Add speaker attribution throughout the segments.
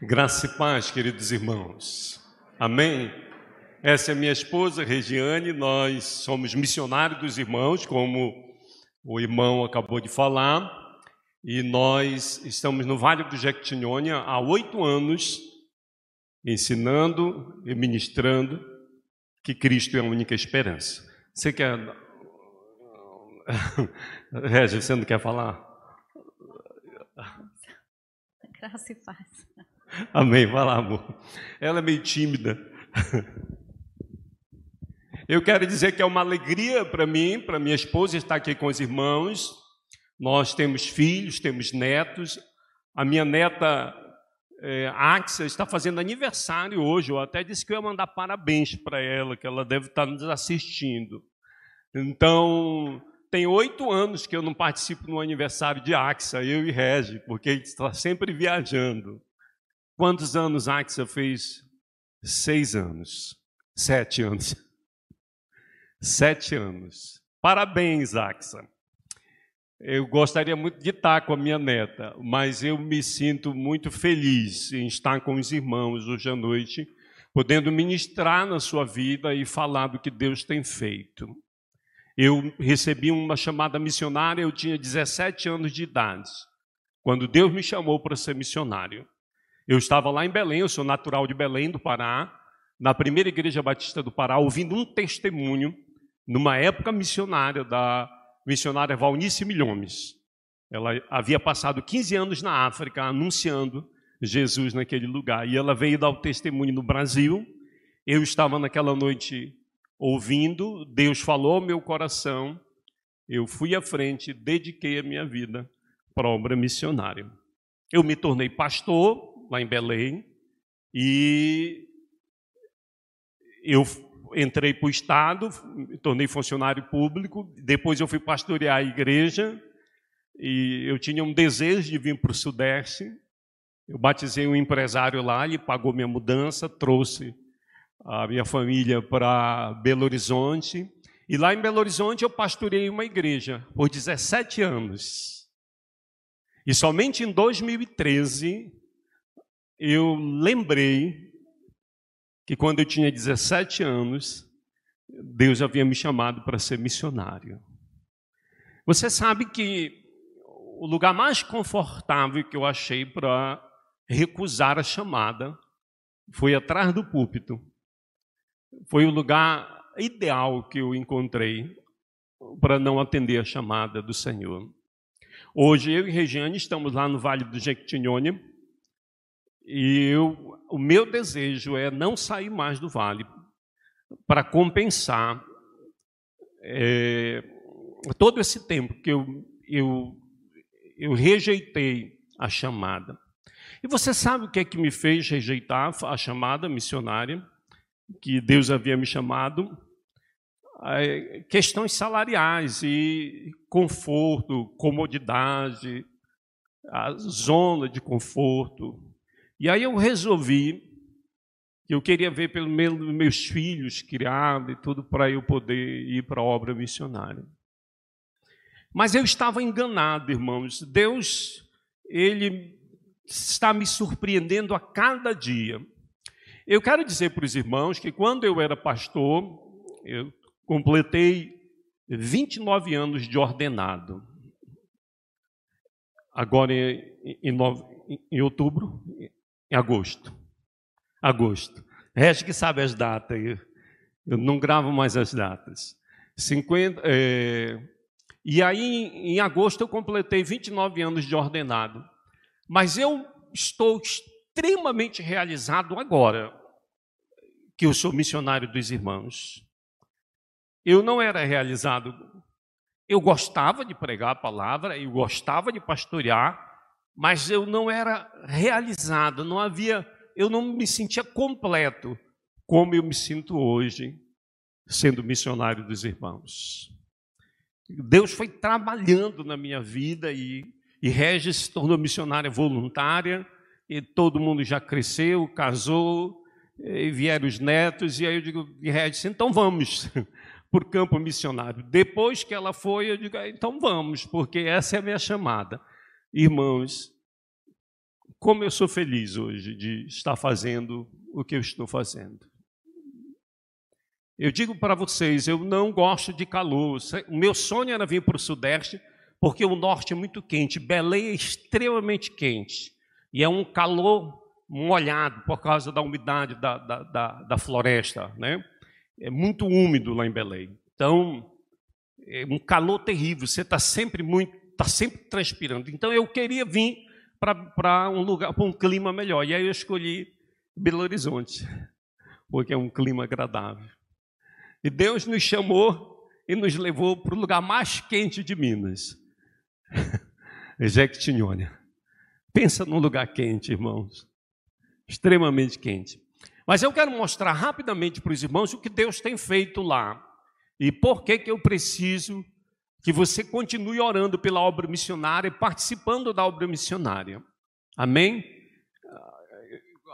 Speaker 1: Graça e paz, queridos irmãos. Amém? Essa é minha esposa, Regiane. Nós somos missionários dos irmãos, como o irmão acabou de falar. E nós estamos no Vale do Jequitinhonha há oito anos, ensinando e ministrando que Cristo é a única esperança. Você quer. Regis, você não quer falar?
Speaker 2: Graça e paz.
Speaker 1: Amém, vai lá, amor. Ela é meio tímida. Eu quero dizer que é uma alegria para mim, para minha esposa estar aqui com os irmãos. Nós temos filhos, temos netos. A minha neta é, está fazendo aniversário hoje. Eu até disse que eu ia mandar parabéns para ela, que ela deve estar nos assistindo. Então, tem oito anos que eu não participo no aniversário de Axa, eu e Regi, porque a gente está sempre viajando. Quantos anos Axa fez? Seis anos. Sete anos. Sete anos. Parabéns, Axa. Eu gostaria muito de estar com a minha neta, mas eu me sinto muito feliz em estar com os irmãos hoje à noite, podendo ministrar na sua vida e falar do que Deus tem feito. Eu recebi uma chamada missionária, eu tinha 17 anos de idade, quando Deus me chamou para ser missionário. Eu estava lá em Belém, eu sou natural de Belém, do Pará, na primeira igreja batista do Pará, ouvindo um testemunho, numa época missionária, da missionária Valnice Milhomes. Ela havia passado 15 anos na África anunciando Jesus naquele lugar. E ela veio dar o testemunho no Brasil. Eu estava naquela noite ouvindo, Deus falou ao meu coração. Eu fui à frente, dediquei a minha vida para a obra missionária. Eu me tornei pastor lá em Belém, e eu entrei para o Estado, me tornei funcionário público, depois eu fui pastorear a igreja, e eu tinha um desejo de vir para o Sudeste. Eu batizei um empresário lá, ele pagou minha mudança, trouxe a minha família para Belo Horizonte. E lá em Belo Horizonte eu pastorei uma igreja por 17 anos. E somente em 2013 eu lembrei que quando eu tinha 17 anos, Deus havia me chamado para ser missionário. Você sabe que o lugar mais confortável que eu achei para recusar a chamada foi atrás do púlpito. Foi o lugar ideal que eu encontrei para não atender a chamada do Senhor. Hoje eu e Regiane estamos lá no Vale do Jequitinhonha, e eu, o meu desejo é não sair mais do vale para compensar é, todo esse tempo que eu, eu, eu rejeitei a chamada. E você sabe o que é que me fez rejeitar a chamada missionária, que Deus havia me chamado? É, questões salariais e conforto, comodidade, a zona de conforto, e aí eu resolvi que eu queria ver pelo menos meus filhos criados e tudo para eu poder ir para a obra missionária. Mas eu estava enganado, irmãos. Deus, ele está me surpreendendo a cada dia. Eu quero dizer para os irmãos que quando eu era pastor, eu completei 29 anos de ordenado. Agora, em, em, em outubro, em agosto. Agosto. Resta que sabe as datas. Eu não gravo mais as datas. 50, é... E aí, em agosto, eu completei 29 anos de ordenado. Mas eu estou extremamente realizado agora que eu sou missionário dos irmãos. Eu não era realizado. Eu gostava de pregar a palavra, eu gostava de pastorear, mas eu não era realizado, não havia, eu não me sentia completo como eu me sinto hoje, sendo missionário dos irmãos. Deus foi trabalhando na minha vida e, e Regis se tornou missionária voluntária, e todo mundo já cresceu, casou, e vieram os netos, e aí eu digo, Regis, então vamos por campo missionário. Depois que ela foi, eu digo, então vamos, porque essa é a minha chamada. Irmãos, como eu sou feliz hoje de estar fazendo o que eu estou fazendo. Eu digo para vocês, eu não gosto de calor. O meu sonho era vir para o Sudeste, porque o Norte é muito quente. Belém é extremamente quente. E é um calor molhado por causa da umidade da, da, da, da floresta. Né? É muito úmido lá em Belém. Então, é um calor terrível. Você está sempre muito, está sempre transpirando. Então, eu queria vir para um lugar, para um clima melhor. E aí eu escolhi Belo Horizonte, porque é um clima agradável. E Deus nos chamou e nos levou para o lugar mais quente de Minas, Jequitinhonha. Pensa num lugar quente, irmãos, extremamente quente. Mas eu quero mostrar rapidamente para os irmãos o que Deus tem feito lá e por que, que eu preciso que você continue orando pela obra missionária e participando da obra missionária. Amém?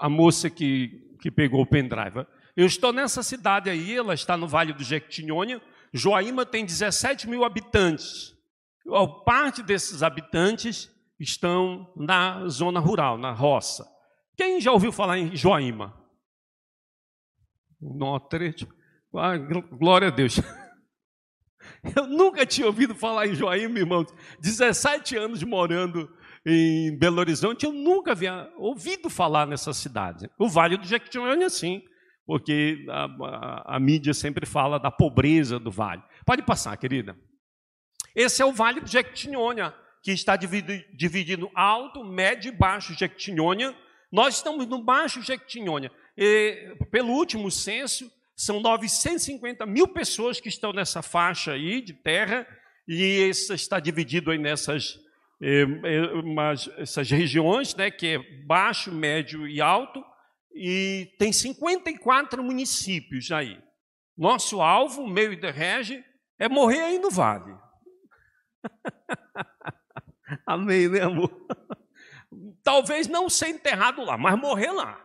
Speaker 1: A moça que, que pegou o pendrive. Eu estou nessa cidade aí, ela está no Vale do Jequitinhonha. Joaíma tem 17 mil habitantes. Parte desses habitantes estão na zona rural, na roça. Quem já ouviu falar em Joaíma? Notre, ah, glória a Deus. Eu nunca tinha ouvido falar em Joaíma, irmãos. 17 anos morando em Belo Horizonte, eu nunca havia ouvido falar nessa cidade. O Vale do Jequitinhonha, sim porque a, a, a, mídia sempre fala da pobreza do vale. Pode passar, querida. Esse é o Vale do Jequitinhonha, que está dividido, dividido alto, médio e baixo Jequitinhonha. Nós estamos no baixo Jequitinhonha. E, pelo último censo, são 950 mil pessoas que estão nessa faixa aí de terra, e isso está dividido aí nessas eh, eh, essas regiões, né, que é baixo, médio e alto e tem 54 municípios aí. Nosso alvo, meio de rege, é morrer aí no vale. Amém, né, amor? Talvez não ser enterrado lá, mas morrer lá.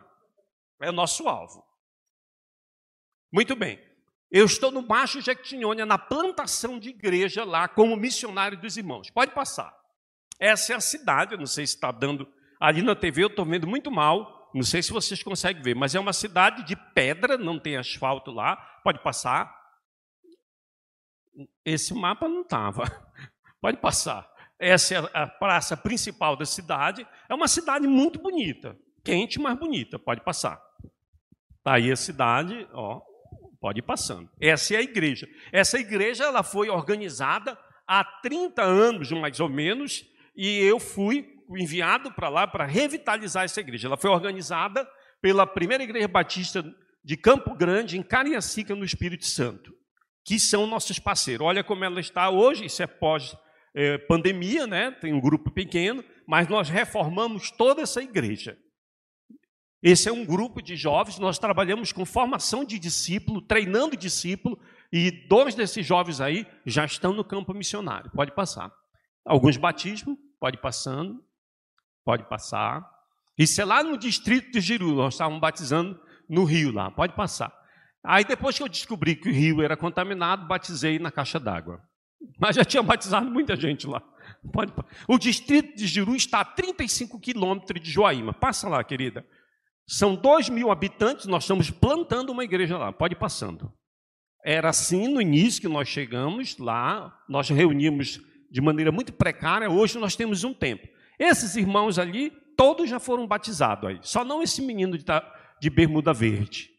Speaker 1: É nosso alvo. Muito bem. Eu estou no Baixo Jequitinhonha, na plantação de igreja lá, como missionário dos irmãos. Pode passar. Essa é a cidade, eu não sei se está dando. Ali na TV eu estou vendo muito mal, não sei se vocês conseguem ver, mas é uma cidade de pedra, não tem asfalto lá. Pode passar. Esse mapa não estava. Pode passar. Essa é a praça principal da cidade. É uma cidade muito bonita, quente, mas bonita. Pode passar. Está aí a cidade, ó, pode ir passando. Essa é a igreja. Essa igreja ela foi organizada há 30 anos, mais ou menos, e eu fui enviado para lá para revitalizar essa igreja. Ela foi organizada pela primeira igreja batista de Campo Grande, em Cariacica, no Espírito Santo, que são nossos parceiros. Olha como ela está hoje, isso é pós-pandemia, né? tem um grupo pequeno, mas nós reformamos toda essa igreja. Esse é um grupo de jovens, nós trabalhamos com formação de discípulo, treinando discípulo, e dois desses jovens aí já estão no campo missionário. Pode passar. Alguns batismos, pode passando. Pode passar. Isso é lá no distrito de Giru, nós estávamos batizando no rio lá, pode passar. Aí depois que eu descobri que o rio era contaminado, batizei na caixa d'água. Mas já tinha batizado muita gente lá. Pode, o distrito de Giru está a 35 quilômetros de Joaíma. Passa lá, querida. São 2 mil habitantes, nós estamos plantando uma igreja lá. Pode ir passando. Era assim no início que nós chegamos lá, nós reunimos de maneira muito precária, hoje nós temos um templo. Esses irmãos ali, todos já foram batizados aí. Só não esse menino de, de bermuda verde.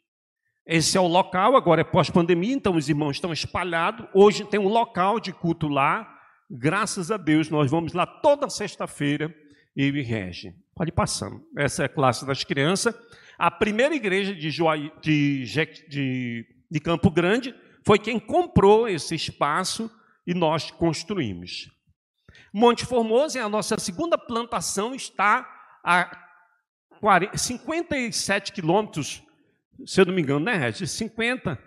Speaker 1: Esse é o local, agora é pós-pandemia, então os irmãos estão espalhados. Hoje tem um local de culto lá. Graças a Deus, nós vamos lá toda sexta-feira, eu e Regi. Pode ir passando. Essa é a classe das crianças. A primeira igreja de, Joai, de, de, de Campo Grande foi quem comprou esse espaço e nós construímos. Monte Formoso é a nossa segunda plantação, está a 40, 57 quilômetros, se eu não me engano, né, Regis? 50,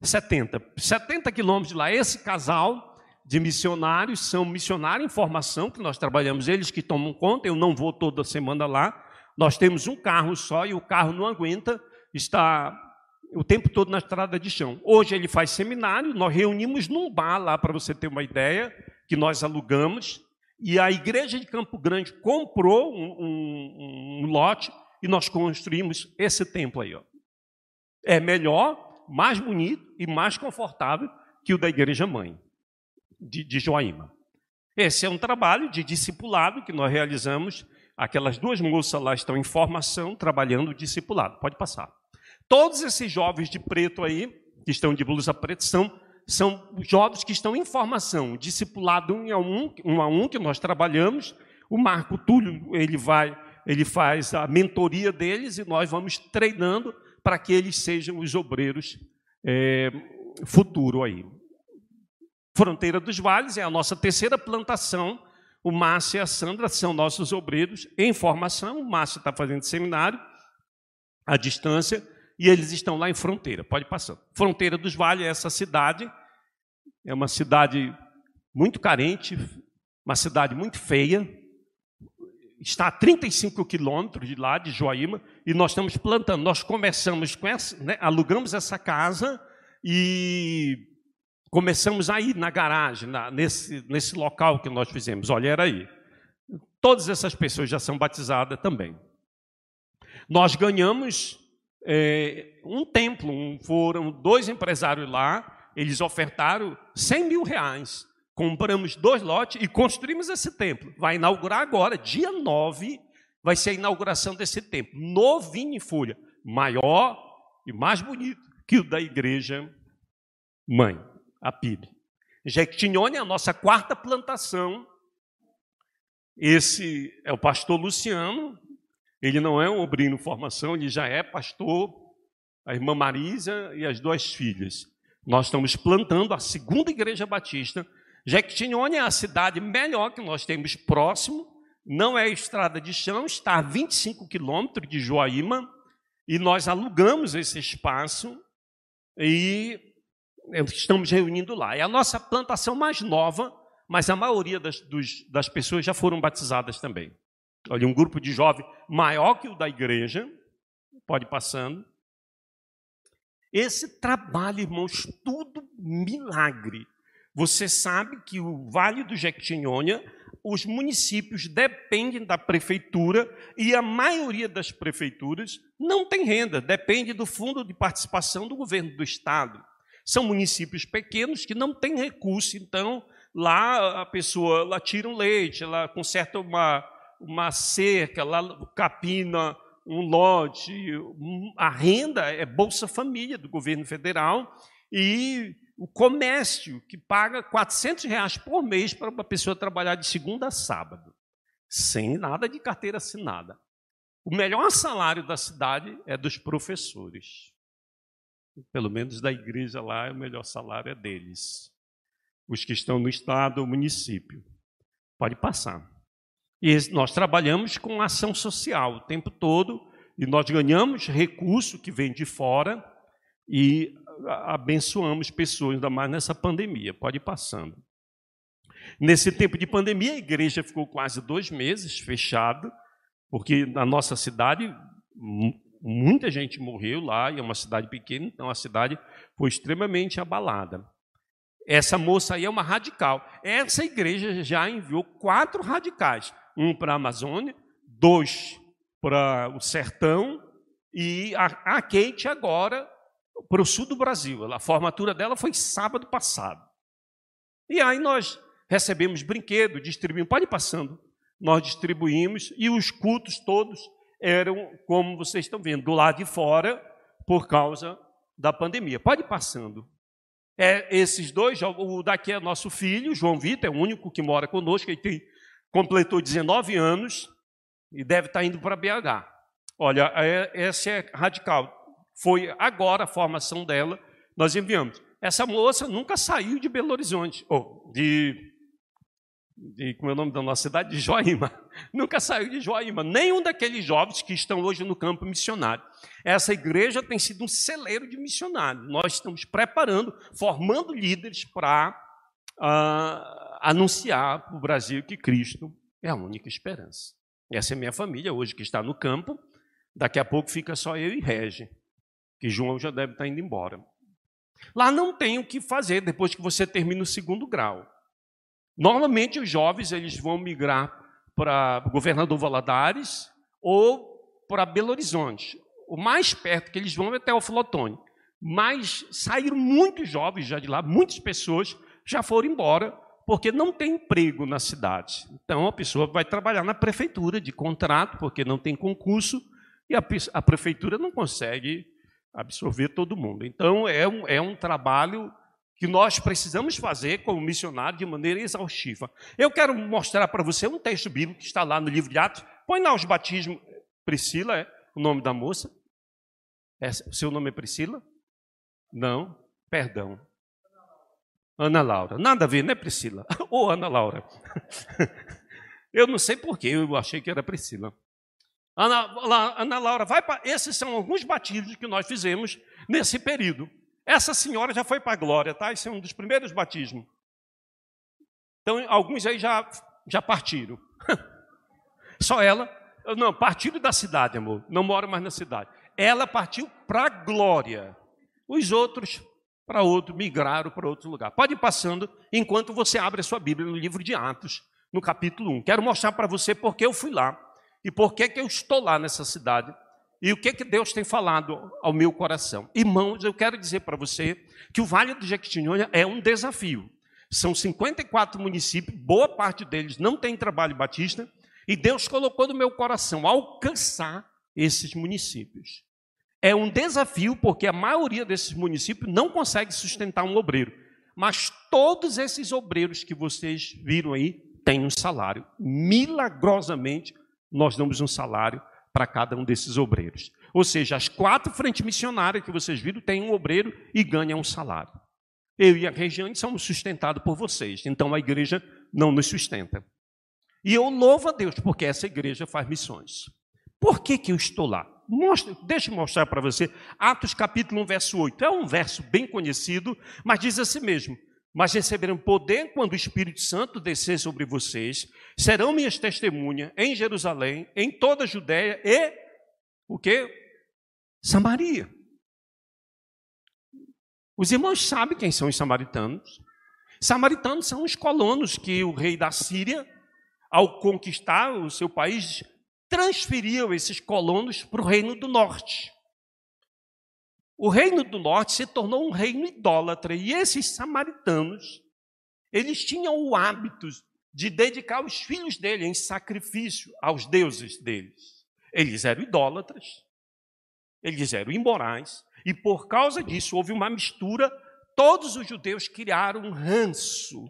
Speaker 1: 70. 70 quilômetros de lá. Esse casal de missionários são missionários em formação, que nós trabalhamos, eles que tomam conta, eu não vou toda semana lá. Nós temos um carro só e o carro não aguenta, está o tempo todo na estrada de chão. Hoje ele faz seminário, nós reunimos num bar lá, para você ter uma ideia, que nós alugamos, e a igreja de Campo Grande comprou um, um, um lote e nós construímos esse templo aí. Ó. É melhor, mais bonito e mais confortável que o da igreja mãe de, de Joaíma. Esse é um trabalho de discipulado que nós realizamos. Aquelas duas moças lá estão em formação, trabalhando discipulado. Pode passar. Todos esses jovens de preto aí, que estão de blusa preta, são, são jovens que estão em formação, discipulado um a um, um a um, que nós trabalhamos. O Marco Túlio, ele vai, ele faz a mentoria deles e nós vamos treinando para que eles sejam os obreiros é, futuro aí. Fronteira dos Vales é a nossa terceira plantação. O Márcio e a Sandra são nossos obreiros em formação. O Márcio está fazendo seminário à distância e eles estão lá em Fronteira. Pode passar. Fronteira dos Vales é essa cidade. É uma cidade muito carente, uma cidade muito feia. Está a 35 quilômetros de lá, de Joaíma, e nós estamos plantando. Nós começamos com essa, né, alugamos essa casa e Começamos aí na garagem, na, nesse, nesse local que nós fizemos. Olha, era aí. Todas essas pessoas já são batizadas também. Nós ganhamos é, um templo, um, foram dois empresários lá, eles ofertaram 100 mil reais. Compramos dois lotes e construímos esse templo. Vai inaugurar agora, dia 9, vai ser a inauguração desse templo. Novinho em folha, maior e mais bonito que o da igreja mãe a PIB. Jequitinhonha é a nossa quarta plantação. Esse é o pastor Luciano. Ele não é um obrino formação, ele já é pastor. A irmã Marisa e as duas filhas. Nós estamos plantando a segunda igreja batista. Jequitinhonha é a cidade melhor que nós temos próximo. Não é estrada de chão, está a 25 quilômetros de Joaíma. E nós alugamos esse espaço e estamos reunindo lá. É a nossa plantação mais nova, mas a maioria das, dos, das pessoas já foram batizadas também. Olha, um grupo de jovens maior que o da igreja, pode passando. Esse trabalho, irmãos, tudo milagre. Você sabe que o Vale do Jequitinhonha, os municípios dependem da prefeitura e a maioria das prefeituras não tem renda, depende do fundo de participação do governo do estado. São municípios pequenos que não têm recurso, então lá a pessoa lá tira um leite, ela conserta uma, uma cerca, lá capina um lote, a renda é Bolsa Família do governo federal e o comércio que paga 400 reais por mês para uma pessoa trabalhar de segunda a sábado, sem nada de carteira assinada. O melhor salário da cidade é dos professores. Pelo menos da igreja lá, o melhor salário é deles. Os que estão no estado ou município. Pode passar. E nós trabalhamos com ação social o tempo todo, e nós ganhamos recurso que vem de fora e abençoamos pessoas, ainda mais nessa pandemia. Pode ir passando. Nesse tempo de pandemia, a igreja ficou quase dois meses fechada, porque na nossa cidade muita gente morreu lá, e é uma cidade pequena, então a cidade foi extremamente abalada. Essa moça aí é uma radical. Essa igreja já enviou quatro radicais: um para a Amazônia, dois para o sertão e a, a agora para o sul do Brasil. A formatura dela foi sábado passado. E aí nós recebemos brinquedo, distribuímos, pode ir passando. Nós distribuímos e os cultos todos eram, como vocês estão vendo, do lado de fora, por causa da pandemia. Pode ir passando. É, esses dois, o daqui é nosso filho, João Vitor, é o único que mora conosco, ele tem, completou 19 anos e deve estar indo para BH. Olha, é, essa é radical. Foi agora a formação dela, nós enviamos. Essa moça nunca saiu de Belo Horizonte, ou de de, como é o nome da nossa cidade? De Joaíma. Nunca saiu de Joaíma. Nenhum daqueles jovens que estão hoje no campo missionário. Essa igreja tem sido um celeiro de missionários. Nós estamos preparando, formando líderes para uh, anunciar para o Brasil que Cristo é a única esperança. Essa é minha família hoje que está no campo. Daqui a pouco fica só eu e Regi, que João já deve estar indo embora. Lá não tem o que fazer depois que você termina o segundo grau. Normalmente os jovens eles vão migrar para Governador Valadares ou para Belo Horizonte. O mais perto que eles vão é até o Flotone. Mas saíram muitos jovens já de lá, muitas pessoas já foram embora porque não tem emprego na cidade. Então a pessoa vai trabalhar na prefeitura de contrato, porque não tem concurso, e a, a prefeitura não consegue absorver todo mundo. Então é um, é um trabalho que nós precisamos fazer como missionário de maneira exaustiva. Eu quero mostrar para você um texto bíblico que está lá no livro de Atos. Põe lá os batismos. Priscila é o nome da moça. É, seu nome é Priscila? Não, perdão. Ana Laura. Nada a ver, né, Priscila? Ou Ana Laura. Eu não sei porquê, eu achei que era Priscila. Ana, Ana Laura, vai para. Esses são alguns batismos que nós fizemos nesse período. Essa senhora já foi para a glória, tá? Esse é um dos primeiros batismos. Então, alguns aí já, já partiram. Só ela. Não, partiram da cidade, amor. Não mora mais na cidade. Ela partiu para a glória. Os outros para outro, migraram para outro lugar. Pode ir passando enquanto você abre a sua Bíblia no livro de Atos, no capítulo 1. Quero mostrar para você porque eu fui lá e por que eu estou lá nessa cidade e o que, que Deus tem falado ao meu coração. Irmãos, eu quero dizer para você que o Vale do Jequitinhonha é um desafio. São 54 municípios, boa parte deles não tem trabalho batista, e Deus colocou no meu coração alcançar esses municípios. É um desafio porque a maioria desses municípios não consegue sustentar um obreiro. Mas todos esses obreiros que vocês viram aí têm um salário. Milagrosamente, nós damos um salário para cada um desses obreiros. Ou seja, as quatro frentes missionárias que vocês viram têm um obreiro e ganham um salário. Eu e a Regiane somos sustentados por vocês, então a igreja não nos sustenta. E eu louvo a Deus porque essa igreja faz missões. Por que, que eu estou lá? Mostra, deixa eu mostrar para você. Atos capítulo 1, verso 8. É um verso bem conhecido, mas diz assim mesmo: mas receberão poder quando o Espírito Santo descer sobre vocês, serão minhas testemunhas em Jerusalém, em toda a Judéia e o que? Samaria. Os irmãos sabem quem são os samaritanos. Samaritanos são os colonos que o rei da Síria, ao conquistar o seu país, transferiu esses colonos para o reino do norte. O reino do norte se tornou um reino idólatra e esses samaritanos, eles tinham o hábito de dedicar os filhos dele em sacrifício aos deuses deles. Eles eram idólatras, eles eram imorais, e por causa disso houve uma mistura. Todos os judeus criaram um ranço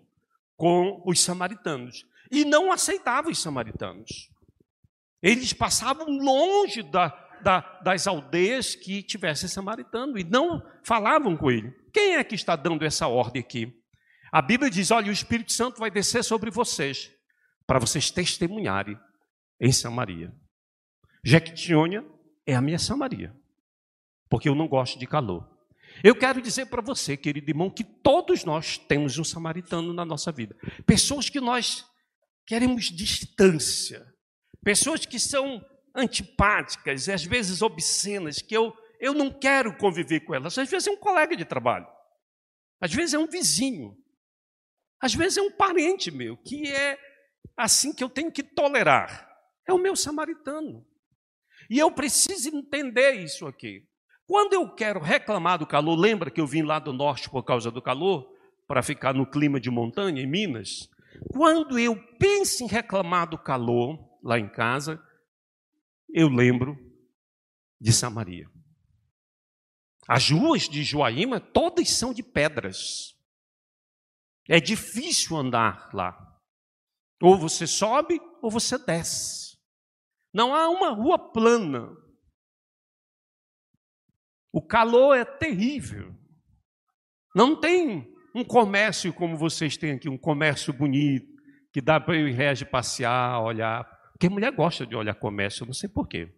Speaker 1: com os samaritanos e não aceitavam os samaritanos. Eles passavam longe da, da, das aldeias que tivessem samaritano e não falavam com ele. Quem é que está dando essa ordem aqui? A Bíblia diz: olha, o Espírito Santo vai descer sobre vocês, para vocês testemunharem em Samaria. Jequitinhonha é a minha Samaria, porque eu não gosto de calor. Eu quero dizer para você, querido irmão, que todos nós temos um samaritano na nossa vida. Pessoas que nós queremos distância, pessoas que são antipáticas, às vezes obscenas, que eu, eu não quero conviver com elas. Às vezes é um colega de trabalho, às vezes é um vizinho, às vezes é um parente meu, que é assim que eu tenho que tolerar. É o meu samaritano. E eu preciso entender isso aqui. Quando eu quero reclamar do calor, lembra que eu vim lá do norte por causa do calor, para ficar no clima de montanha, em Minas? Quando eu penso em reclamar do calor lá em casa, eu lembro de Samaria. As ruas de Joaíma todas são de pedras. É difícil andar lá. Ou você sobe ou você desce. Não há uma rua plana. O calor é terrível. Não tem um comércio como vocês têm aqui, um comércio bonito, que dá para eu de passear, olhar. Porque mulher gosta de olhar comércio, não sei porquê.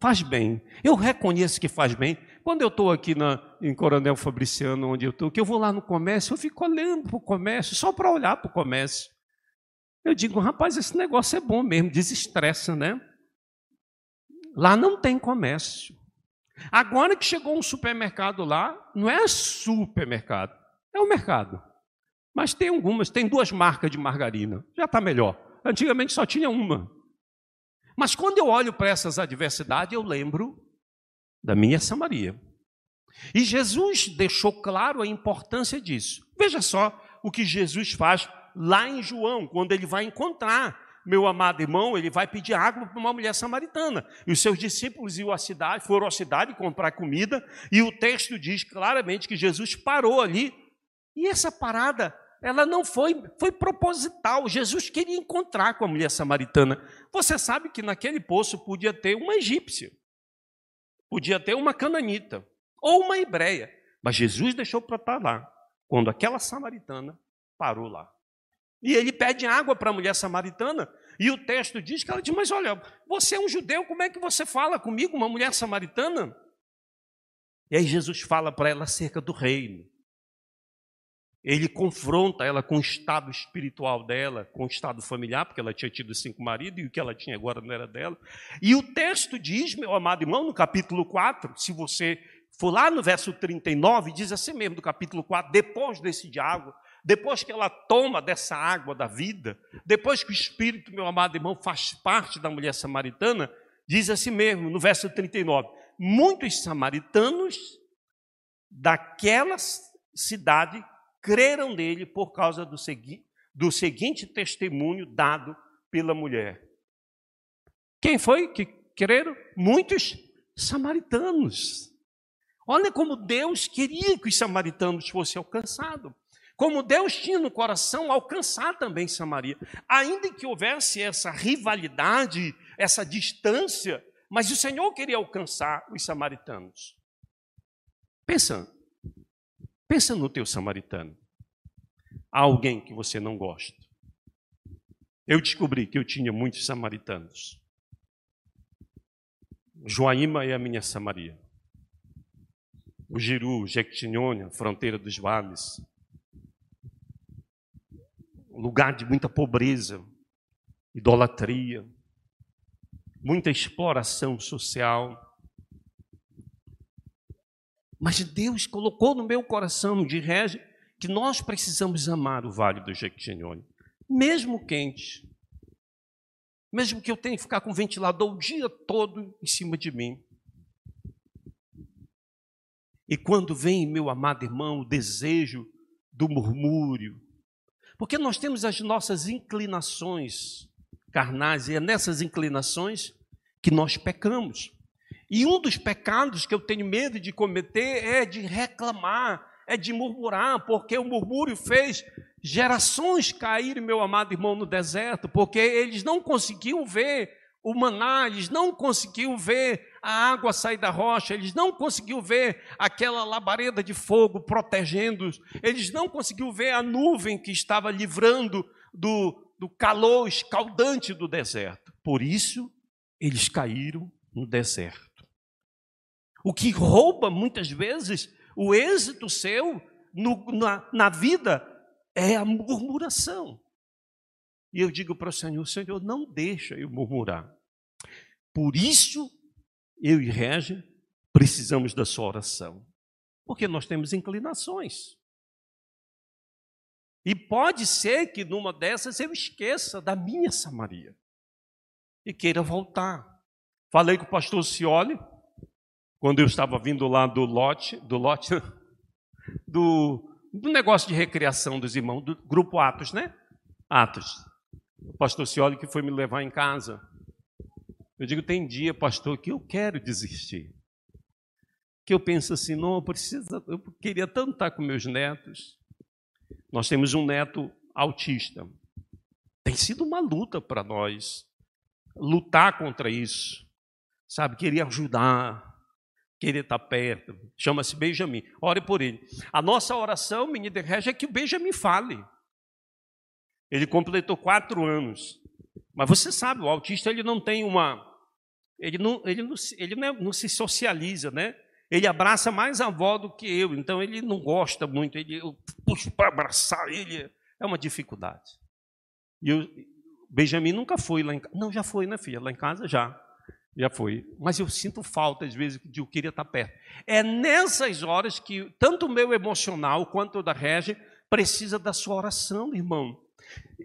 Speaker 1: Faz bem. Eu reconheço que faz bem. Quando eu estou aqui na, em Coronel Fabriciano, onde eu estou, que eu vou lá no comércio, eu fico olhando para o comércio, só para olhar para o comércio. Eu digo, rapaz, esse negócio é bom mesmo, desestressa, né? Lá não tem comércio. Agora que chegou um supermercado lá, não é supermercado, é o mercado. Mas tem algumas, tem duas marcas de margarina. Já está melhor. Antigamente só tinha uma. Mas quando eu olho para essas adversidades, eu lembro da minha Samaria. E Jesus deixou claro a importância disso. Veja só o que Jesus faz lá em João, quando ele vai encontrar meu amado irmão, ele vai pedir água para uma mulher samaritana. E os seus discípulos iam à cidade, foram à cidade comprar comida, e o texto diz claramente que Jesus parou ali. E essa parada, ela não foi, foi proposital. Jesus queria encontrar com a mulher samaritana. Você sabe que naquele poço podia ter uma egípcia, podia ter uma cananita, ou uma hebreia. Mas Jesus deixou para estar lá, quando aquela samaritana parou lá. E ele pede água para a mulher samaritana. E o texto diz que ela diz: Mas olha, você é um judeu, como é que você fala comigo, uma mulher samaritana? E aí Jesus fala para ela acerca do reino. Ele confronta ela com o estado espiritual dela, com o estado familiar, porque ela tinha tido cinco maridos e o que ela tinha agora não era dela. E o texto diz, meu amado irmão, no capítulo 4, se você for lá no verso 39, diz assim mesmo, do capítulo 4, depois desse diálogo, depois que ela toma dessa água da vida, depois que o Espírito, meu amado irmão, faz parte da mulher samaritana, diz assim mesmo, no verso 39, muitos samaritanos daquela cidade creram nele por causa do, segui do seguinte testemunho dado pela mulher. Quem foi que creram? Muitos samaritanos. Olha como Deus queria que os samaritanos fossem alcançados. Como Deus tinha no coração alcançar também Samaria. Ainda que houvesse essa rivalidade, essa distância, mas o Senhor queria alcançar os samaritanos. Pensa, pensa no teu samaritano. Há alguém que você não gosta. Eu descobri que eu tinha muitos samaritanos. Joaíma é a minha Samaria. O Giru, Jequitinhonha, fronteira dos vales, lugar de muita pobreza, idolatria, muita exploração social. Mas Deus colocou no meu coração de rege que nós precisamos amar o Vale do Jequitinhonha, mesmo quente, mesmo que eu tenha que ficar com o ventilador o dia todo em cima de mim. E quando vem, meu amado irmão, o desejo do murmúrio, porque nós temos as nossas inclinações carnais, e é nessas inclinações que nós pecamos. E um dos pecados que eu tenho medo de cometer é de reclamar, é de murmurar, porque o murmúrio fez gerações caírem, meu amado irmão, no deserto, porque eles não conseguiam ver o maná, eles não conseguiam ver a água sair da rocha, eles não conseguiam ver aquela labareda de fogo protegendo-os, eles não conseguiam ver a nuvem que estava livrando do, do calor escaldante do deserto. Por isso, eles caíram no deserto. O que rouba muitas vezes o êxito seu no, na, na vida é a murmuração. E eu digo para o Senhor: Senhor, não deixa eu murmurar. Por isso eu e Regi precisamos da sua oração, porque nós temos inclinações. E pode ser que numa dessas eu esqueça da minha Samaria e queira voltar. Falei com o pastor Cioli, quando eu estava vindo lá do lote, do lote, do, do negócio de recreação dos irmãos, do grupo Atos, né? Atos. O pastor Cioli que foi me levar em casa. Eu digo, tem dia, pastor, que eu quero desistir. Que eu penso assim, não, eu preciso, eu queria tanto estar com meus netos. Nós temos um neto autista. Tem sido uma luta para nós lutar contra isso. Sabe, queria ajudar, querer estar perto. Chama-se Benjamin. Ore por ele. A nossa oração, menina de Regia, é que o Benjamin fale. Ele completou quatro anos. Mas você sabe, o autista ele não tem uma. Ele não, ele não, ele não, é, não se socializa, né? Ele abraça mais a avó do que eu, então ele não gosta muito. Ele, eu puxo para abraçar ele, é uma dificuldade. E o Benjamin nunca foi lá em casa. Não, já foi, né, filha? Lá em casa já. Já foi. Mas eu sinto falta, às vezes, de eu queria estar perto. É nessas horas que tanto o meu emocional quanto o da Regi precisa da sua oração, irmão.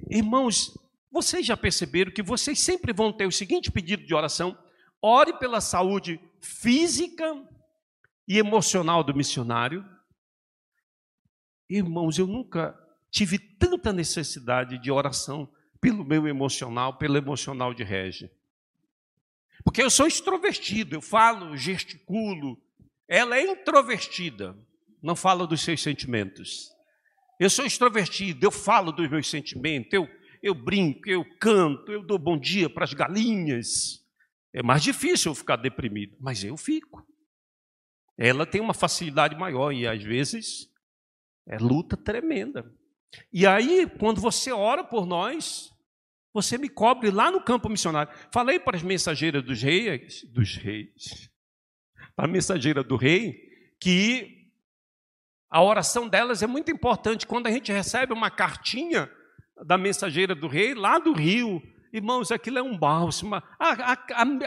Speaker 1: Irmãos, vocês já perceberam que vocês sempre vão ter o seguinte pedido de oração: ore pela saúde física e emocional do missionário. Irmãos, eu nunca tive tanta necessidade de oração pelo meu emocional, pelo emocional de Regi. Porque eu sou extrovertido, eu falo, gesticulo. Ela é introvertida, não fala dos seus sentimentos. Eu sou extrovertido, eu falo dos meus sentimentos, eu, eu brinco, eu canto, eu dou bom dia para as galinhas. É mais difícil eu ficar deprimido, mas eu fico. Ela tem uma facilidade maior e às vezes é luta tremenda. E aí, quando você ora por nós, você me cobre lá no campo missionário. Falei para as mensageiras dos reis, dos reis, para a mensageira do rei, que a oração delas é muito importante. Quando a gente recebe uma cartinha da mensageira do rei, lá do Rio, irmãos, aquilo é um bálsamo. A, a,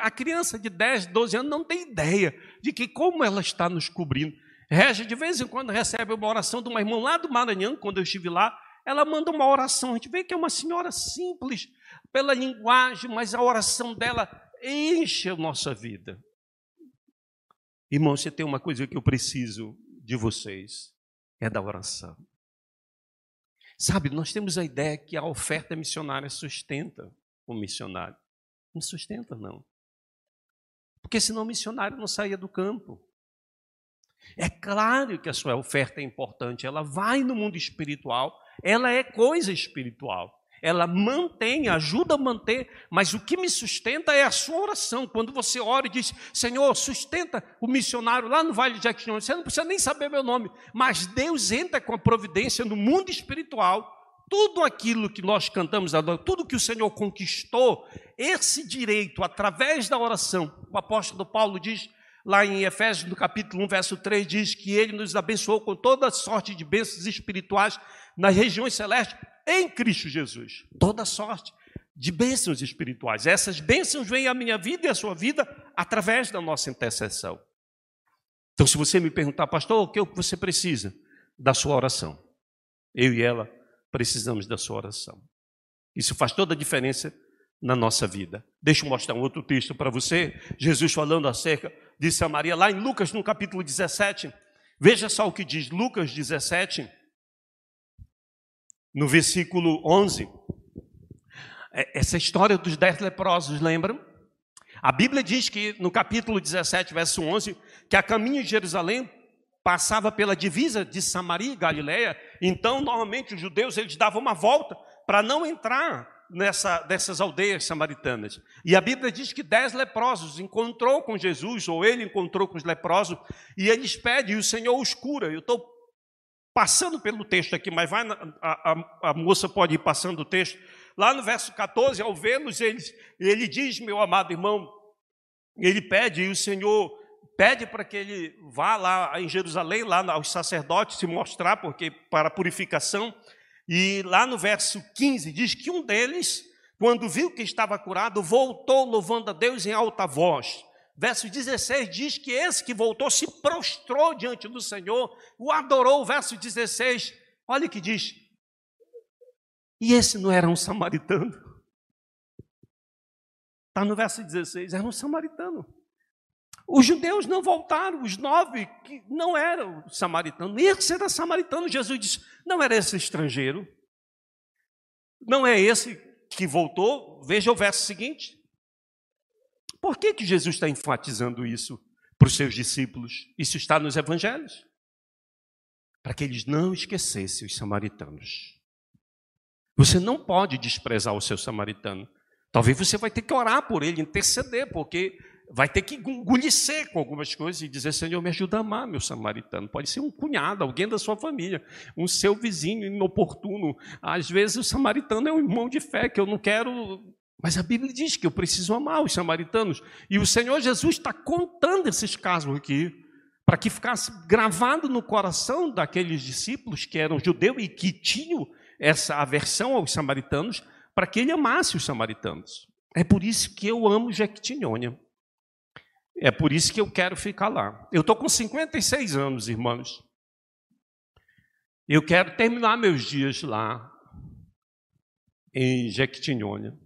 Speaker 1: a, criança de 10, 12 anos não tem ideia de que como ela está nos cobrindo. Rege, de vez em quando, recebe uma oração de uma irmã lá do Maranhão, quando eu estive lá, ela manda uma oração. A gente vê que é uma senhora simples pela linguagem, mas a oração dela enche a nossa vida. Irmão, você tem uma coisa que eu preciso de vocês é da oração. Sabe, nós temos a ideia que a oferta missionária sustenta o missionário. Não sustenta, não. Porque senão o missionário não saía do campo. É claro que a sua oferta é importante, ela vai no mundo espiritual, ela é coisa espiritual ela mantém, ajuda a manter, mas o que me sustenta é a sua oração. Quando você ora e diz, Senhor, sustenta o missionário lá no Vale de Jequitinhonha, você não precisa nem saber meu nome, mas Deus entra com a providência no mundo espiritual. Tudo aquilo que nós cantamos, tudo que o Senhor conquistou, esse direito através da oração, o apóstolo Paulo diz lá em Efésios, no capítulo 1, verso 3, diz que ele nos abençoou com toda sorte de bênçãos espirituais nas regiões celestes em Cristo Jesus. Toda sorte de bênçãos espirituais. Essas bênçãos vêm à minha vida e à sua vida através da nossa intercessão. Então, se você me perguntar, pastor, o que você precisa? Da sua oração. Eu e ela precisamos da sua oração. Isso faz toda a diferença na nossa vida. Deixa eu mostrar um outro texto para você. Jesus falando acerca de Samaria, lá em Lucas, no capítulo 17. Veja só o que diz Lucas 17 no versículo 11. É, essa história dos dez leprosos, lembram? A Bíblia diz que no capítulo 17, verso 11, que a caminho de Jerusalém passava pela divisa de Samaria e Galiléia. Então, normalmente os judeus eles davam uma volta para não entrar nessa dessas aldeias samaritanas. E a Bíblia diz que dez leprosos encontrou com Jesus, ou ele encontrou com os leprosos, e eles pedem, e o Senhor os cura. Eu estou passando pelo texto aqui, mas vai, a, a, a, moça pode ir passando o texto. Lá no verso 14, ao vê-los, ele, ele diz, meu amado irmão, ele pede, e o Senhor pede para que ele vá lá em Jerusalém, lá aos sacerdotes, se mostrar, porque para purificação. E lá no verso 15 diz que um deles, quando viu que estava curado, voltou louvando a Deus em alta voz. Verso 16 diz que esse que voltou se prostrou diante do Senhor, o adorou. Verso 16, olha que diz. E esse não era um samaritano. Está no verso 16, era um samaritano. Os judeus não voltaram, os nove que não eram samaritanos. Esse era samaritano. Jesus disse: não era esse estrangeiro. Não é esse que voltou. Veja o verso seguinte. Por que, que Jesus está enfatizando isso para os seus discípulos? Isso está nos evangelhos. Para que eles não esquecessem os samaritanos. Você não pode desprezar o seu samaritano. Talvez você vai ter que orar por ele, interceder, porque vai ter que engolir seco algumas coisas e dizer, Senhor, me ajuda a amar meu samaritano. Pode ser um cunhado, alguém da sua família, um seu vizinho inoportuno. Às vezes o samaritano é um irmão de fé que eu não quero mas a Bíblia diz que eu preciso amar os samaritanos. E o Senhor Jesus está contando esses casos aqui, para que ficasse gravado no coração daqueles discípulos que eram judeus e que tinham essa aversão aos samaritanos, para que ele amasse os samaritanos. É por isso que eu amo Jequitinhonha. É por isso que eu quero ficar lá. Eu estou com 56 anos, irmãos. Eu quero terminar meus dias lá em Jequitinhonha.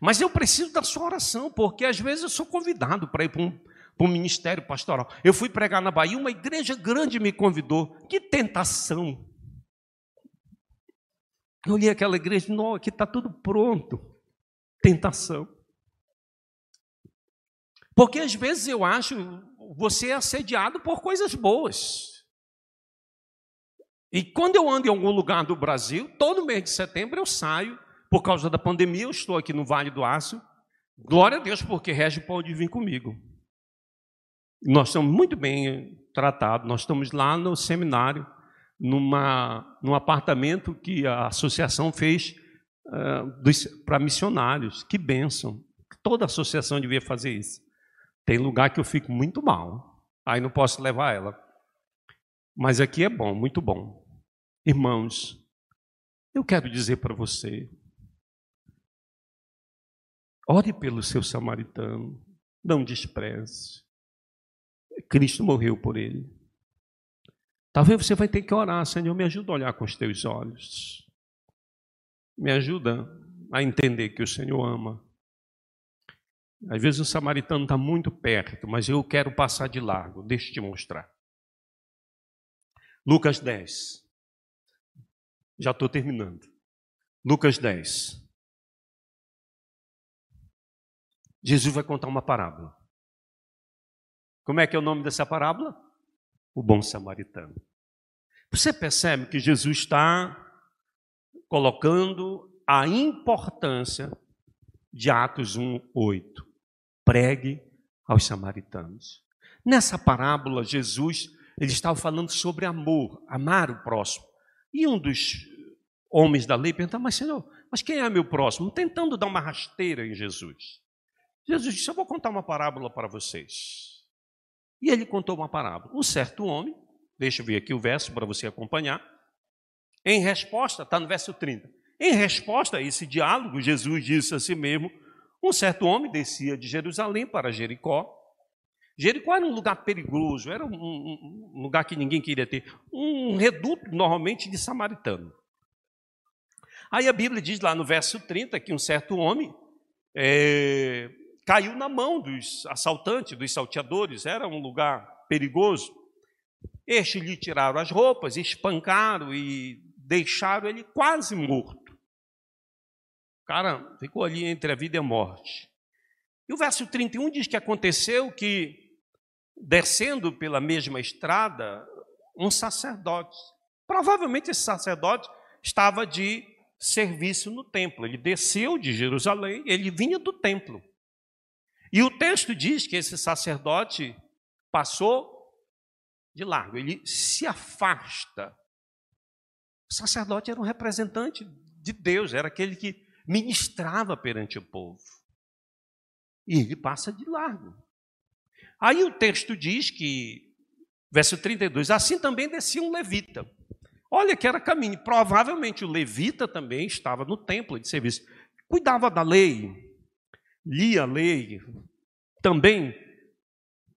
Speaker 1: Mas eu preciso da sua oração, porque às vezes eu sou convidado para ir para um, para um ministério pastoral. Eu fui pregar na Bahia, uma igreja grande me convidou. Que tentação! Eu olhei aquela igreja, não, aqui está tudo pronto. Tentação. Porque às vezes eu acho você é assediado por coisas boas. E quando eu ando em algum lugar do Brasil, todo mês de setembro eu saio, por causa da pandemia, eu estou aqui no Vale do Aço. Glória a Deus, porque Régio pode vir comigo. Nós estamos muito bem tratados, nós estamos lá no seminário numa, num apartamento que a associação fez uh, para missionários. Que bênção! Toda associação devia fazer isso. Tem lugar que eu fico muito mal, aí não posso levar ela. Mas aqui é bom, muito bom. Irmãos, eu quero dizer para você: ore pelo seu samaritano, não despreze. Cristo morreu por ele. Talvez você vai ter que orar, Senhor, me ajuda a olhar com os teus olhos. Me ajuda a entender que o Senhor ama. Às vezes o samaritano está muito perto, mas eu quero passar de largo. Deixa eu te mostrar. Lucas 10. Já estou terminando. Lucas 10. Jesus vai contar uma parábola. Como é que é o nome dessa parábola? o bom samaritano. Você percebe que Jesus está colocando a importância de Atos 1:8. Pregue aos samaritanos. Nessa parábola, Jesus ele estava falando sobre amor, amar o próximo. E um dos homens da lei pergunta: Mas Senhor, mas quem é meu próximo? Tentando dar uma rasteira em Jesus. Jesus disse: Eu vou contar uma parábola para vocês. E ele contou uma parábola. Um certo homem, deixa eu ver aqui o verso para você acompanhar. Em resposta, está no verso 30. Em resposta a esse diálogo, Jesus disse a si mesmo: Um certo homem descia de Jerusalém para Jericó. Jericó era um lugar perigoso, era um, um, um lugar que ninguém queria ter, um reduto normalmente de samaritano. Aí a Bíblia diz lá no verso 30 que um certo homem é, caiu na mão dos assaltantes, dos salteadores, era um lugar perigoso. Estes lhe tiraram as roupas, espancaram e deixaram ele quase morto. Cara ficou ali entre a vida e a morte. E o verso 31 diz que aconteceu que, descendo pela mesma estrada, um sacerdote, provavelmente esse sacerdote estava de serviço no templo. Ele desceu de Jerusalém, ele vinha do templo. E o texto diz que esse sacerdote passou de largo, ele se afasta. O sacerdote era um representante de Deus, era aquele que ministrava perante o povo. E ele passa de largo. Aí o texto diz que, verso 32, assim também descia um levita. Olha que era caminho. Provavelmente o levita também estava no templo de serviço. Cuidava da lei, lia a lei, também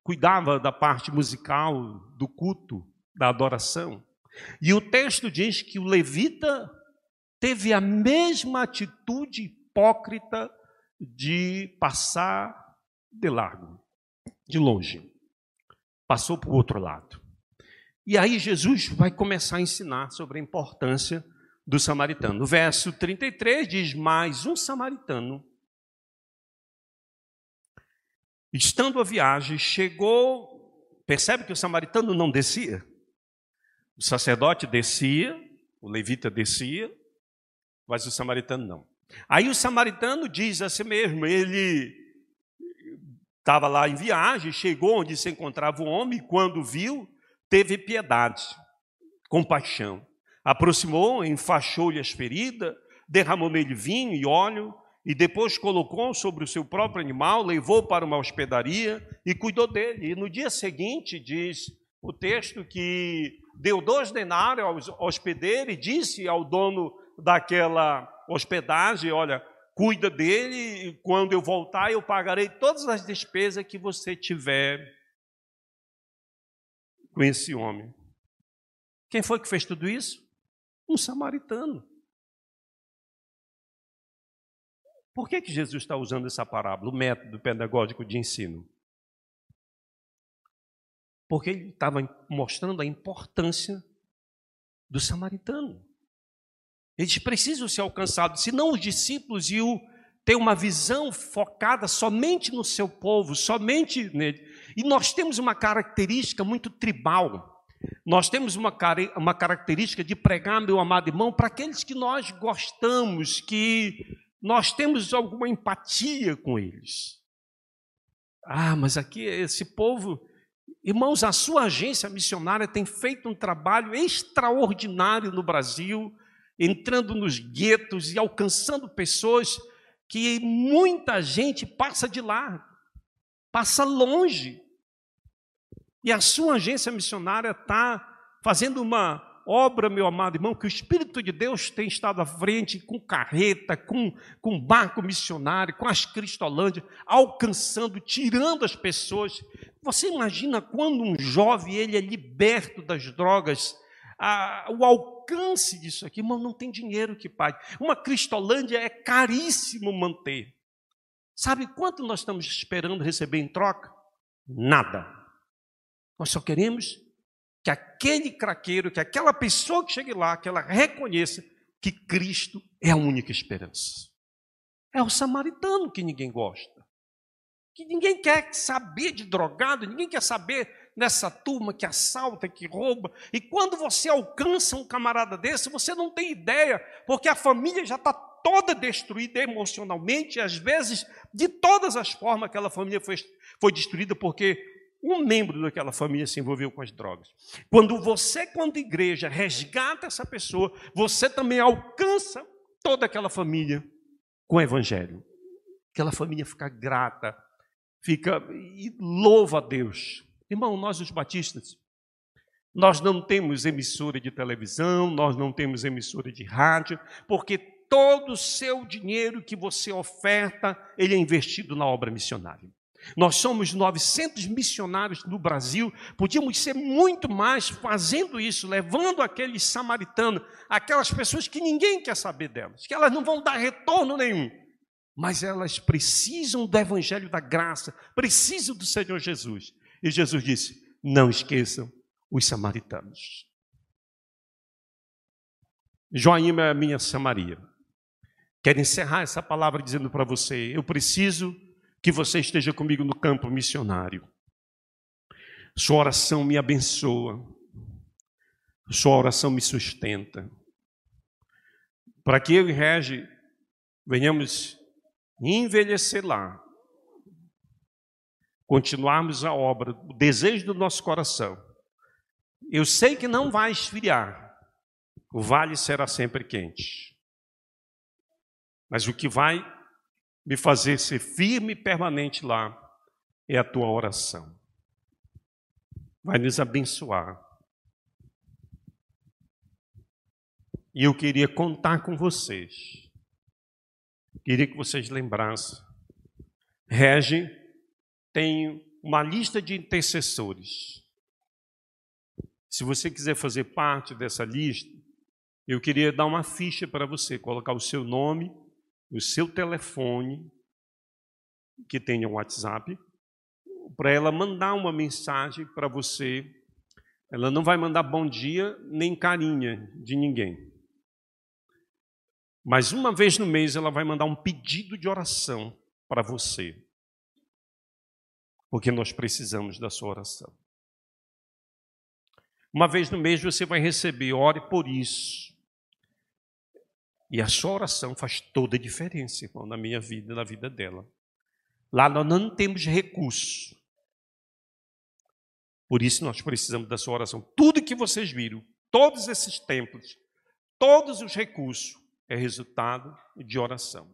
Speaker 1: cuidava da parte musical, do culto, da adoração. E o texto diz que o levita teve a mesma atitude hipócrita de passar de largo, de longe. Passou para o outro lado. E aí Jesus vai começar a ensinar sobre a importância do samaritano. O verso 33 diz: Mais um samaritano Estando a viagem, chegou. Percebe que o samaritano não descia? O sacerdote descia, o levita descia, mas o samaritano não. Aí o samaritano diz a si mesmo: ele estava lá em viagem, chegou onde se encontrava o homem, e quando viu, teve piedade, compaixão. Aproximou, enfaixou-lhe as feridas, derramou nele vinho e óleo, e depois colocou sobre o seu próprio animal, levou para uma hospedaria e cuidou dele. E no dia seguinte, diz o texto que deu dois denários ao hospedeiro e disse ao dono daquela hospedagem: Olha, cuida dele, e quando eu voltar, eu pagarei todas as despesas que você tiver com esse homem. Quem foi que fez tudo isso? Um samaritano. Por que, que Jesus está usando essa parábola, o método pedagógico de ensino? Porque ele estava mostrando a importância do samaritano. Eles precisam ser alcançados, senão os discípulos iam ter uma visão focada somente no seu povo, somente nele. E nós temos uma característica muito tribal. Nós temos uma, uma característica de pregar, meu amado irmão, para aqueles que nós gostamos, que nós temos alguma empatia com eles. Ah, mas aqui esse povo, irmãos, a sua agência missionária tem feito um trabalho extraordinário no Brasil, entrando nos guetos e alcançando pessoas que muita gente passa de lá, passa longe. E a sua agência missionária está fazendo uma obra, meu amado irmão, que o Espírito de Deus tem estado à frente com carreta, com, com barco missionário, com as Cristolândias, alcançando, tirando as pessoas. Você imagina quando um jovem ele é liberto das drogas, a, o alcance disso aqui, irmão, não tem dinheiro que pague. Uma Cristolândia é caríssimo manter. Sabe quanto nós estamos esperando receber em troca? Nada. Nós só queremos que aquele craqueiro, que aquela pessoa que chegue lá, que ela reconheça que Cristo é a única esperança. É o samaritano que ninguém gosta. Que ninguém quer saber de drogado, ninguém quer saber nessa turma que assalta, que rouba. E quando você alcança um camarada desse, você não tem ideia, porque a família já está toda destruída emocionalmente, e às vezes, de todas as formas, aquela família foi, foi destruída porque um membro daquela família se envolveu com as drogas. Quando você, quando igreja, resgata essa pessoa, você também alcança toda aquela família com o evangelho. Aquela família fica grata, fica e louva a Deus. Irmão, nós os batistas, nós não temos emissora de televisão, nós não temos emissora de rádio, porque todo o seu dinheiro que você oferta, ele é investido na obra missionária. Nós somos 900 missionários no Brasil, podíamos ser muito mais fazendo isso, levando aqueles samaritanos, aquelas pessoas que ninguém quer saber delas, que elas não vão dar retorno nenhum, mas elas precisam do evangelho da graça, precisam do Senhor Jesus. E Jesus disse: Não esqueçam os samaritanos. Joaíma é a minha Samaria. Quero encerrar essa palavra dizendo para você: eu preciso que você esteja comigo no campo missionário. Sua oração me abençoa. Sua oração me sustenta. Para que eu e Regi venhamos envelhecer lá, continuarmos a obra, o desejo do nosso coração. Eu sei que não vai esfriar, o vale será sempre quente. Mas o que vai me fazer ser firme e permanente lá é a tua oração. Vai nos abençoar. E eu queria contar com vocês. Queria que vocês lembrassem. Rege tem uma lista de intercessores. Se você quiser fazer parte dessa lista, eu queria dar uma ficha para você, colocar o seu nome o seu telefone, que tenha um WhatsApp, para ela mandar uma mensagem para você. Ela não vai mandar bom dia nem carinha de ninguém. Mas uma vez no mês ela vai mandar um pedido de oração para você. Porque nós precisamos da sua oração. Uma vez no mês você vai receber, ore por isso. E a sua oração faz toda a diferença, irmão, na minha vida e na vida dela. Lá nós não temos recurso. Por isso nós precisamos da sua oração. Tudo que vocês viram, todos esses templos, todos os recursos, é resultado de oração.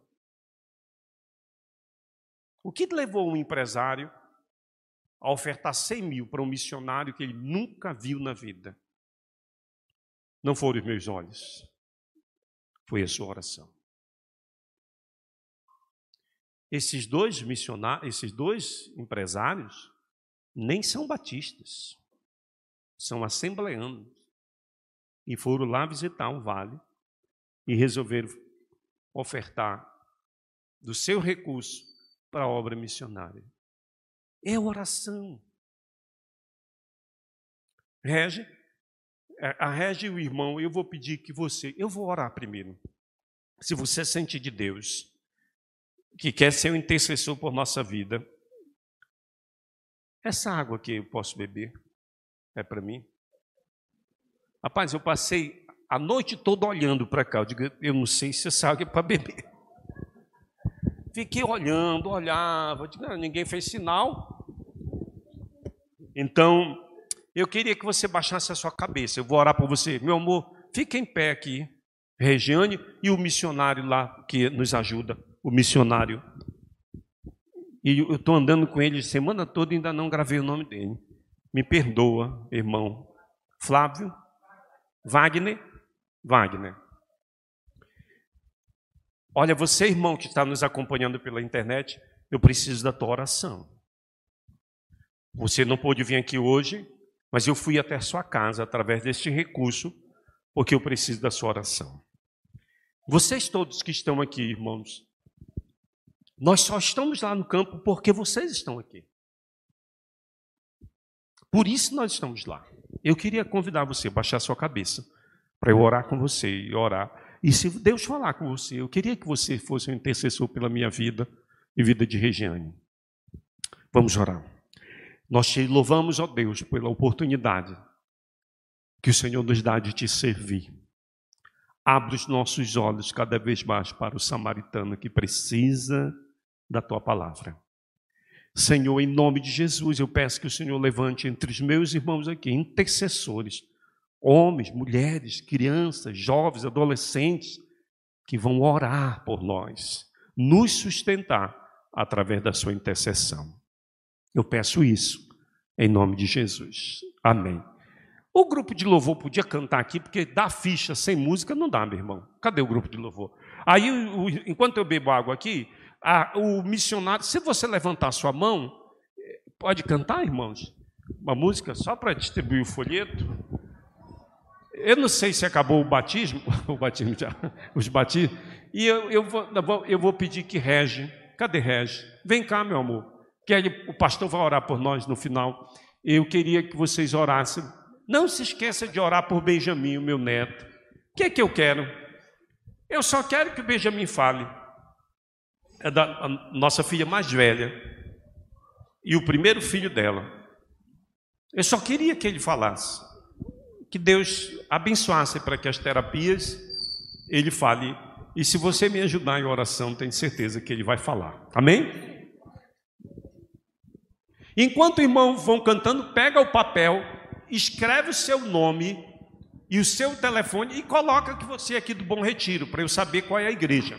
Speaker 1: O que levou um empresário a ofertar 100 mil para um missionário que ele nunca viu na vida? Não foram os meus olhos, foi a sua oração. Esses dois missionários, esses dois empresários, nem são batistas, são assembleanos. e foram lá visitar um vale e resolveram ofertar do seu recurso para a obra missionária. É oração. Rege, é, a Rege e o irmão, eu vou pedir que você, eu vou orar primeiro. Se você sente de Deus, que quer ser um intercessor por nossa vida, essa água aqui eu posso beber? É para mim? Rapaz, eu passei a noite toda olhando para cá. Eu digo, eu não sei se essa água é para beber. Fiquei olhando, olhava, não, ninguém fez sinal. Então, eu queria que você baixasse a sua cabeça. Eu vou orar por você. Meu amor, fique em pé aqui. Regiane e o missionário lá que nos ajuda, o missionário. E eu estou andando com ele semana toda e ainda não gravei o nome dele. Me perdoa, irmão. Flávio? Wagner? Wagner. Olha, você, irmão, que está nos acompanhando pela internet, eu preciso da tua oração. Você não pôde vir aqui hoje, mas eu fui até sua casa através deste recurso, porque eu preciso da sua oração. Vocês todos que estão aqui, irmãos, nós só estamos lá no campo porque vocês estão aqui. Por isso nós estamos lá. Eu queria convidar você a baixar sua cabeça para eu orar com você e orar e se Deus falar com você, eu queria que você fosse um intercessor pela minha vida e vida de Regiane. Vamos orar. Nós te louvamos, ó Deus, pela oportunidade que o Senhor nos dá de te servir. Abre os nossos olhos cada vez mais para o samaritano que precisa da tua palavra. Senhor, em nome de Jesus, eu peço que o Senhor levante entre os meus irmãos aqui intercessores homens, mulheres, crianças, jovens, adolescentes, que vão orar por nós, nos sustentar através da sua intercessão. Eu peço isso em nome de Jesus. Amém. O grupo de louvor podia cantar aqui, porque dar ficha sem música não dá, meu irmão. Cadê o grupo de louvor? Aí, enquanto eu bebo água aqui, a, o missionário, se você levantar sua mão, pode cantar, irmãos? Uma música só para distribuir o folheto. Eu não sei se acabou o batismo, o batismo já, os batismos, e eu, eu, vou, eu vou pedir que rege. Cadê rege? Vem cá, meu amor, que ele, o pastor vai orar por nós no final. Eu queria que vocês orassem. Não se esqueça de orar por Benjamin, o meu neto. O que é que eu quero? Eu só quero que o Benjamin fale. É da nossa filha mais velha e o primeiro filho dela. Eu só queria que ele falasse que Deus abençoasse para que as terapias ele fale. E se você me ajudar em oração, tenho certeza que ele vai falar. Amém? Enquanto o irmão vão cantando, pega o papel, escreve o seu nome e o seu telefone e coloca que você é aqui do Bom Retiro, para eu saber qual é a igreja.